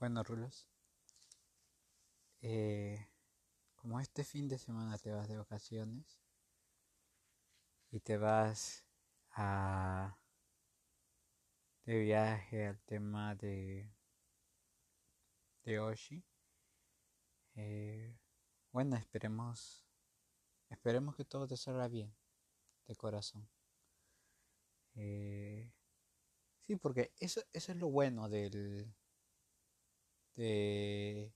Bueno, Rulos, eh, como este fin de semana te vas de vacaciones y te vas a de viaje al tema de de Oshi, eh, bueno, esperemos esperemos que todo te salga bien de corazón. Eh, sí, porque eso, eso es lo bueno del de,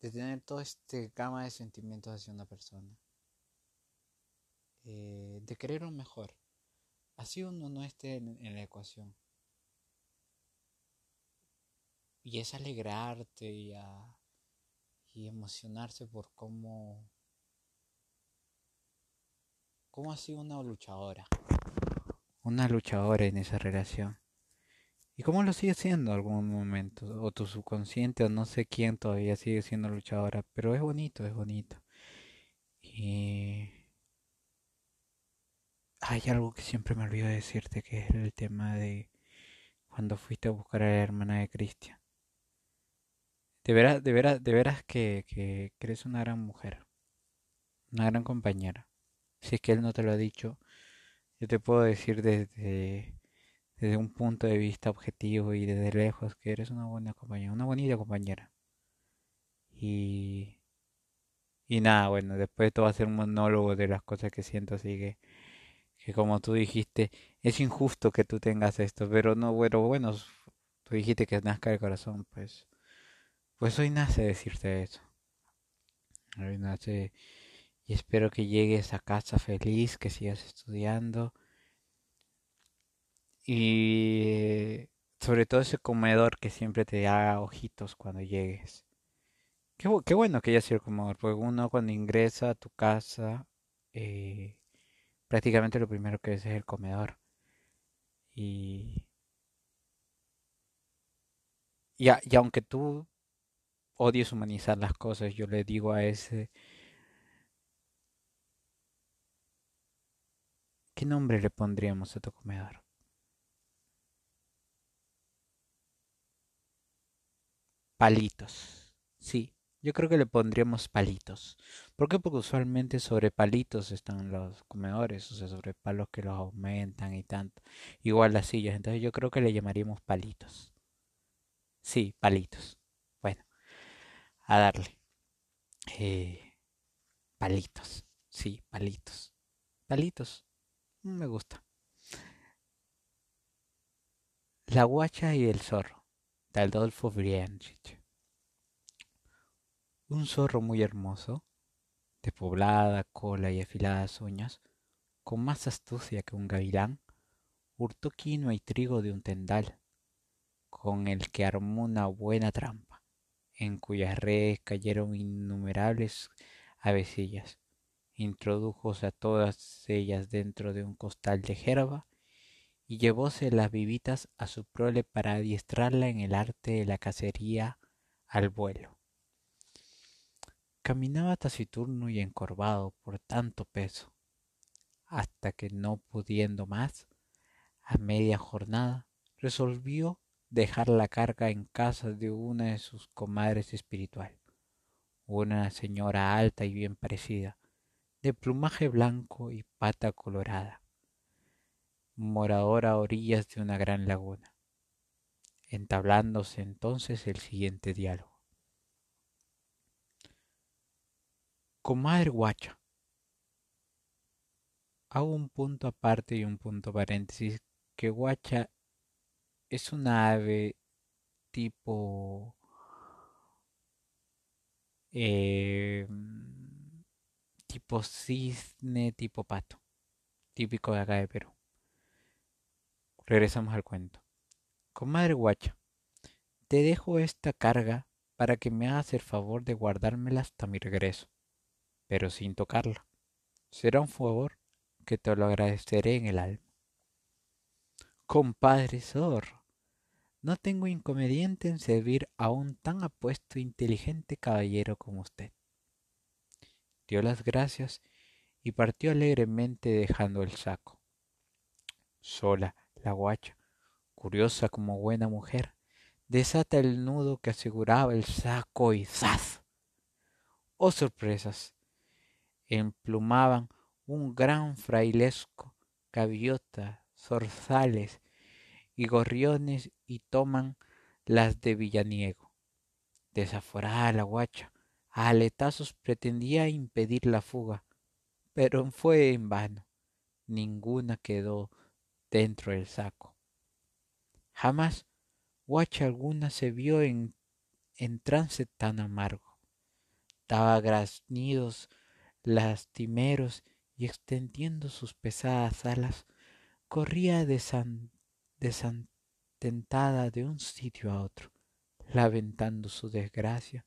de tener todo este gama de sentimientos hacia una persona. Eh, de querer un mejor. Así uno no esté en, en la ecuación. Y es alegrarte y, a, y emocionarse por cómo, cómo ha sido una luchadora. Una luchadora en esa relación. ¿Y cómo lo sigue siendo en algún momento? O tu subconsciente o no sé quién todavía sigue siendo luchadora. Pero es bonito, es bonito. Y hay algo que siempre me olvido decirte que es el tema de cuando fuiste a buscar a la hermana de Cristian. De veras, de veras, de veras que, que, que eres una gran mujer. Una gran compañera. Si es que él no te lo ha dicho, yo te puedo decir desde desde un punto de vista objetivo y desde lejos que eres una buena compañera, una bonita compañera. Y, y nada, bueno, después todo va a ser un monólogo de las cosas que siento, así que, que como tú dijiste, es injusto que tú tengas esto, pero no, bueno, bueno, tú dijiste que nazca el corazón, pues, pues hoy nace decirte eso. Hoy nace y espero que llegues a casa feliz, que sigas estudiando y sobre todo ese comedor que siempre te da ojitos cuando llegues. Qué, qué bueno que haya sido el comedor, porque uno cuando ingresa a tu casa, eh, prácticamente lo primero que ves es el comedor. Y, y aunque tú odies humanizar las cosas, yo le digo a ese... ¿Qué nombre le pondríamos a tu comedor? Palitos. Sí, yo creo que le pondríamos palitos. ¿Por qué? Porque usualmente sobre palitos están los comedores, o sea, sobre palos que los aumentan y tanto. Igual las sillas, entonces yo creo que le llamaríamos palitos. Sí, palitos. Bueno, a darle. Eh, palitos. Sí, palitos. Palitos. Me gusta. La guacha y el zorro. Adolfo Briancic. Un zorro muy hermoso, de poblada cola y afiladas uñas, con más astucia que un gavilán, hurtó quinoa y trigo de un tendal, con el que armó una buena trampa, en cuyas redes cayeron innumerables avecillas. Introdujose a todas ellas dentro de un costal de jerba y llevóse las vivitas a su prole para adiestrarla en el arte de la cacería al vuelo. Caminaba taciturno y encorvado por tanto peso, hasta que no pudiendo más, a media jornada, resolvió dejar la carga en casa de una de sus comadres espiritual, una señora alta y bien parecida, de plumaje blanco y pata colorada morador a orillas de una gran laguna, entablándose entonces el siguiente diálogo. Comadre guacha. Hago un punto aparte y un punto paréntesis que guacha es una ave tipo eh, tipo cisne, tipo pato, típico de acá de Perú. Regresamos al cuento. Comadre guacha, te dejo esta carga para que me hagas el favor de guardármela hasta mi regreso, pero sin tocarla. Será un favor que te lo agradeceré en el alma. Compadre zorro, no tengo inconveniente en servir a un tan apuesto e inteligente caballero como usted. Dio las gracias y partió alegremente dejando el saco. Sola la guacha, curiosa como buena mujer, desata el nudo que aseguraba el saco y ¡zas! ¡Oh sorpresas! Emplumaban un gran frailesco, gaviota, zorzales y gorriones y toman las de Villaniego. Desaforada la guacha, a aletazos pretendía impedir la fuga, pero fue en vano. Ninguna quedó dentro del saco. Jamás guacha alguna se vio en, trance tan amargo. Daba graznidos lastimeros y extendiendo sus pesadas alas, corría desantentada de un sitio a otro, lamentando su desgracia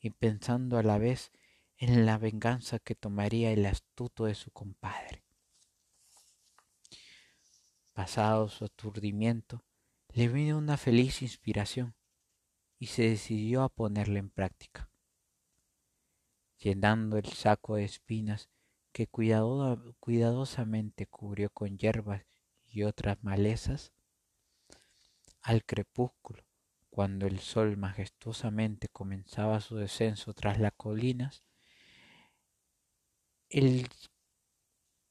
y pensando a la vez en la venganza que tomaría el astuto de su compadre. Pasado su aturdimiento, le vino una feliz inspiración y se decidió a ponerla en práctica. Llenando el saco de espinas que cuidadosamente cubrió con hierbas y otras malezas, al crepúsculo, cuando el sol majestuosamente comenzaba su descenso tras las colinas, el...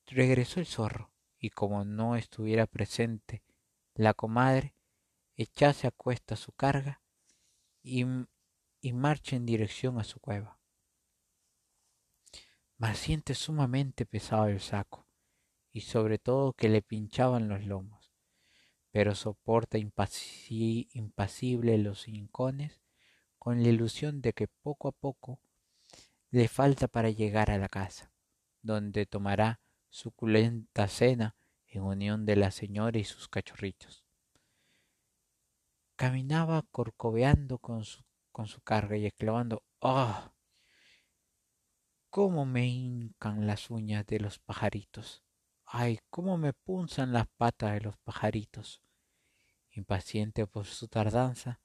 regresó el zorro y como no estuviera presente la comadre, echase a cuesta su carga y, y marcha en dirección a su cueva. Mas siente sumamente pesado el saco y sobre todo que le pinchaban los lomos, pero soporta impasible los hincones con la ilusión de que poco a poco le falta para llegar a la casa, donde tomará suculenta cena en unión de la señora y sus cachorritos. Caminaba corcoveando con su, con su carga y exclamando ¡Oh! ¿Cómo me hincan las uñas de los pajaritos? ¡Ay! ¿Cómo me punzan las patas de los pajaritos? Impaciente por su tardanza,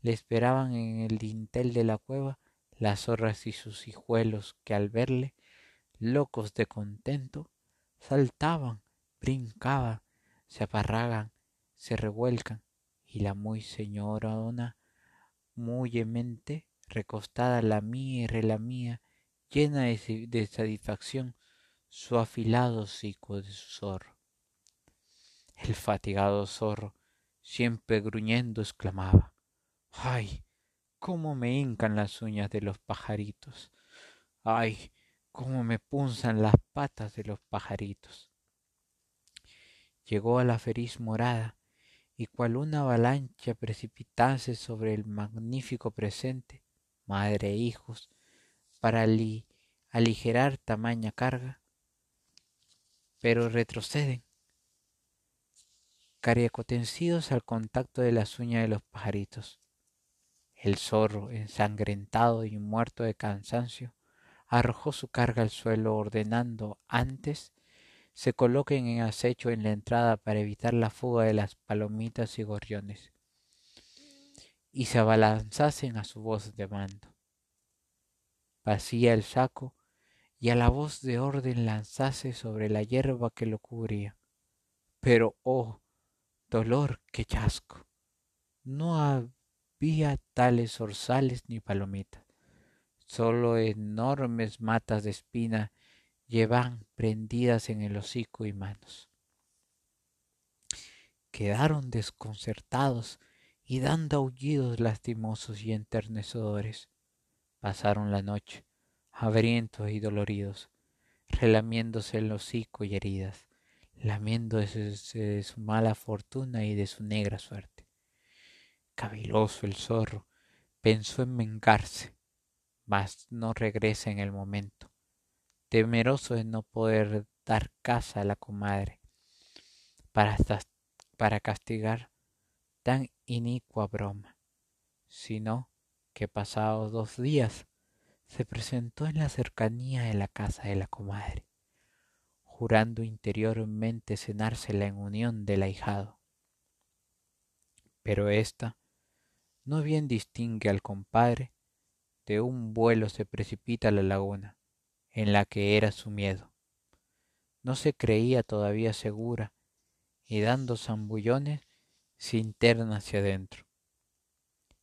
le esperaban en el dintel de la cueva las zorras y sus hijuelos que al verle, locos de contento, saltaban, brincaban, se aparragan, se revuelcan, y la muy señorona, muy emente, recostada la mía y relamía, llena de, de satisfacción, su afilado hocico de su zorro. El fatigado zorro, siempre gruñendo, exclamaba ay cómo me hincan las uñas de los pajaritos ay cómo me punzan las patas de los pajaritos llegó a la feliz morada y cual una avalancha precipitase sobre el magnífico presente madre e hijos para aligerar tamaña carga pero retroceden cariacotencidos al contacto de las uñas de los pajaritos. El zorro, ensangrentado y muerto de cansancio, arrojó su carga al suelo ordenando antes se coloquen en acecho en la entrada para evitar la fuga de las palomitas y gorriones y se abalanzasen a su voz de mando. Vacía el saco y a la voz de orden lanzase sobre la hierba que lo cubría. Pero, oh, dolor, qué chasco. No había tales orzales ni palomitas, solo enormes matas de espina llevan prendidas en el hocico y manos. Quedaron desconcertados y dando aullidos lastimosos y enternecedores. Pasaron la noche, hambrientos y doloridos, relamiéndose el hocico y heridas lamiendo de su, mala fortuna y de su negra suerte. Caviloso el zorro pensó en vengarse, mas no regresa en el momento, temeroso de no poder dar casa a la comadre, para, para castigar tan inicua broma, sino que pasados dos días se presentó en la cercanía de la casa de la comadre jurando interiormente cenársela en unión del ahijado. Pero ésta no bien distingue al compadre, de un vuelo se precipita a la laguna, en la que era su miedo. No se creía todavía segura, y dando zambullones se interna hacia adentro.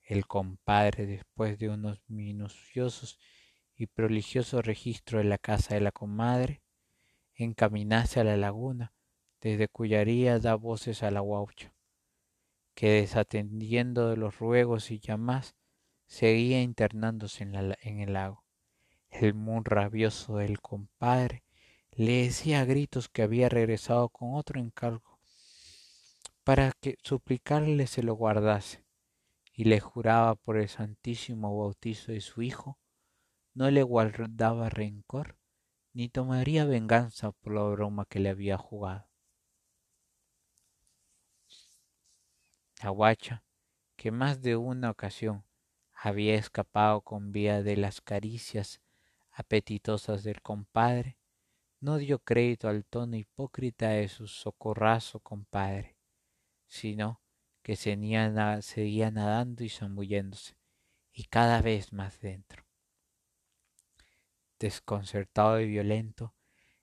El compadre, después de unos minuciosos y prodigiosos registros de la casa de la comadre, encaminase a la laguna, desde cuya ría da voces a la guaucha, que desatendiendo de los ruegos y llamas, seguía internándose en, en el lago. El muy rabioso del compadre le decía a gritos que había regresado con otro encargo para que suplicarle se lo guardase, y le juraba por el santísimo bautizo de su hijo, no le guardaba rencor, ni tomaría venganza por la broma que le había jugado. La guacha, que más de una ocasión había escapado con vía de las caricias apetitosas del compadre, no dio crédito al tono hipócrita de su socorrazo compadre, sino que seguía nadando y zambulléndose, y cada vez más dentro. Desconcertado y violento,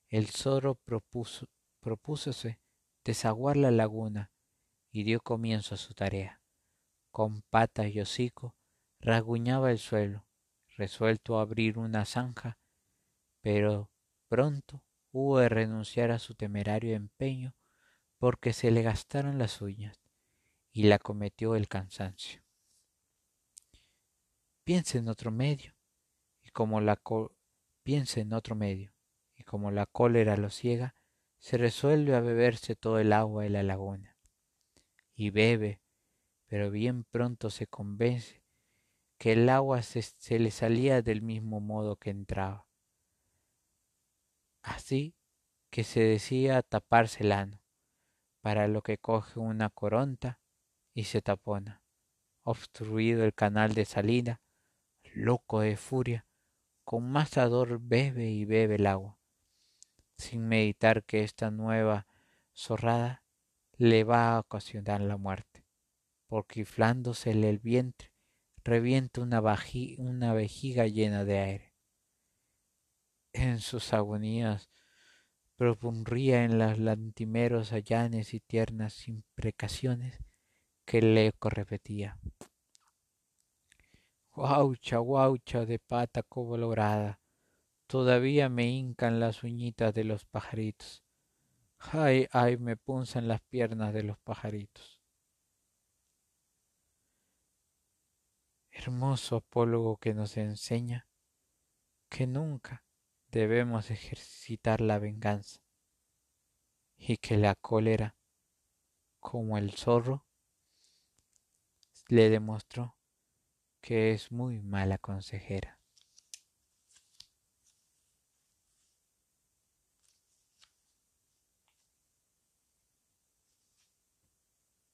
el zorro propuso, propúsose desaguar la laguna y dio comienzo a su tarea. Con patas y hocico rasguñaba el suelo, resuelto a abrir una zanja, pero pronto hubo de renunciar a su temerario empeño porque se le gastaron las uñas y la cometió el cansancio. Piense en otro medio, y como la piense en otro medio, y como la cólera lo ciega, se resuelve a beberse todo el agua de la laguna. Y bebe, pero bien pronto se convence que el agua se, se le salía del mismo modo que entraba. Así que se decía taparse el ano, para lo que coge una coronta y se tapona. Obstruido el canal de salida, loco de furia, con más ardor bebe y bebe el agua, sin meditar que esta nueva zorrada le va a ocasionar la muerte, porque inflándosele el vientre, revienta una, una vejiga llena de aire. En sus agonías propurría en los lantimeros allanes y tiernas imprecaciones que el eco repetía. Guaucha, guaucha de pata colorada, todavía me hincan las uñitas de los pajaritos. Ay, ay, me punzan las piernas de los pajaritos. Hermoso apólogo que nos enseña que nunca debemos ejercitar la venganza y que la cólera, como el zorro, le demostró que es muy mala consejera.